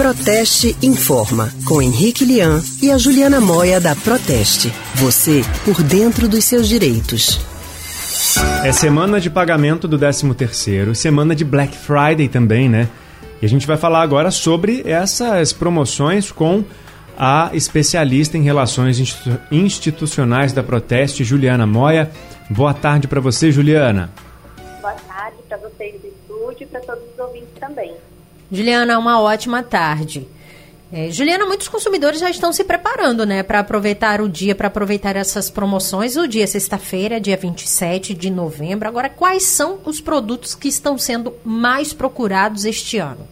Proteste Informa, com Henrique Lian e a Juliana Moia da Proteste. Você por dentro dos seus direitos. É semana de pagamento do 13 terceiro, semana de Black Friday também, né? E a gente vai falar agora sobre essas promoções com a especialista em relações institucionais da Proteste, Juliana Moia. Boa tarde para você, Juliana. Boa tarde para vocês do estúdio e para todos os ouvintes também. Juliana, uma ótima tarde. É, Juliana, muitos consumidores já estão se preparando, né, para aproveitar o dia, para aproveitar essas promoções. O dia sexta-feira, dia 27 de novembro. Agora, quais são os produtos que estão sendo mais procurados este ano?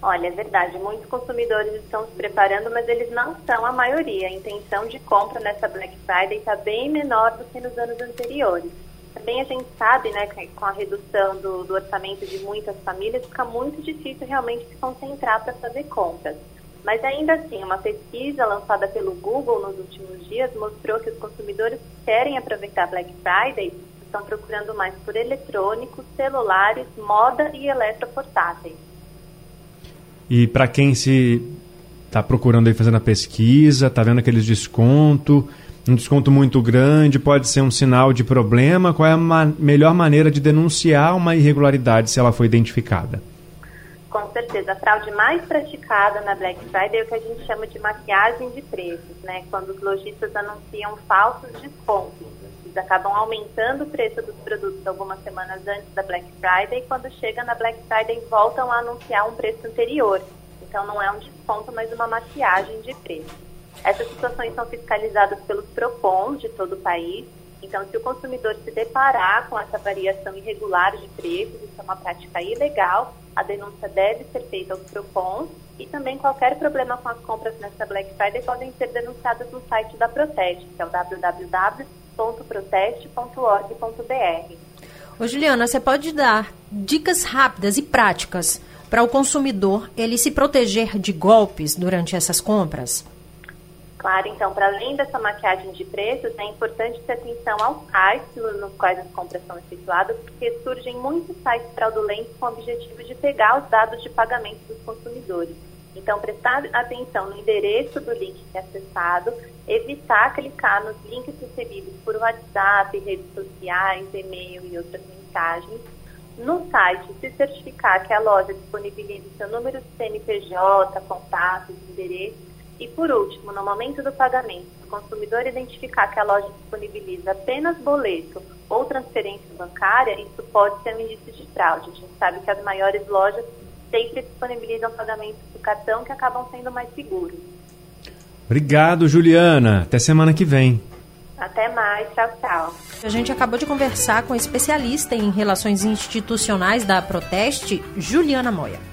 Olha, é verdade, muitos consumidores estão se preparando, mas eles não são a maioria. A intenção de compra nessa Black Friday está bem menor do que nos anos anteriores. Também a gente sabe, né, que com a redução do, do orçamento de muitas famílias, fica muito difícil realmente se concentrar para fazer compras. Mas ainda assim, uma pesquisa lançada pelo Google nos últimos dias mostrou que os consumidores que querem aproveitar Black Friday estão procurando mais por eletrônicos, celulares, moda e eletroportáteis. E para quem se está procurando aí fazendo a pesquisa, está vendo aqueles desconto, um desconto muito grande pode ser um sinal de problema? Qual é a ma melhor maneira de denunciar uma irregularidade se ela foi identificada? Com certeza, a fraude mais praticada na Black Friday é o que a gente chama de maquiagem de preços, né? Quando os lojistas anunciam falsos descontos. Eles acabam aumentando o preço dos produtos algumas semanas antes da Black Friday e quando chega na Black Friday voltam a anunciar um preço anterior. Então não é um desconto, mas uma maquiagem de preço. Essas situações são fiscalizadas pelos PROCONs de todo o país. Então, se o consumidor se deparar com essa variação irregular de preços, isso é uma prática ilegal, a denúncia deve ser feita aos PROCONs e também qualquer problema com as compras nessa Black Friday podem ser denunciadas no site da Proteste, que é o www.proteste.org.br. Ô Juliana, você pode dar dicas rápidas e práticas para o consumidor ele se proteger de golpes durante essas compras? Claro, então, para além dessa maquiagem de preços, é importante ter atenção aos sites nos quais as compras são efetuadas, porque surgem muitos sites fraudulentos com o objetivo de pegar os dados de pagamento dos consumidores. Então, prestar atenção no endereço do link que é acessado, evitar clicar nos links recebidos por WhatsApp, redes sociais, e-mail e outras mensagens. No site, se certificar que a loja disponibiliza seu número de CNPJ, contatos, endereço e, por último, no momento do pagamento, se o consumidor identificar que a loja disponibiliza apenas boleto ou transferência bancária, isso pode ser um indício de fraude. A gente sabe que as maiores lojas sempre disponibilizam pagamentos do cartão que acabam sendo mais seguros. Obrigado, Juliana. Até semana que vem. Até mais. Tchau, tchau. A gente acabou de conversar com a especialista em relações institucionais da Proteste, Juliana Moia.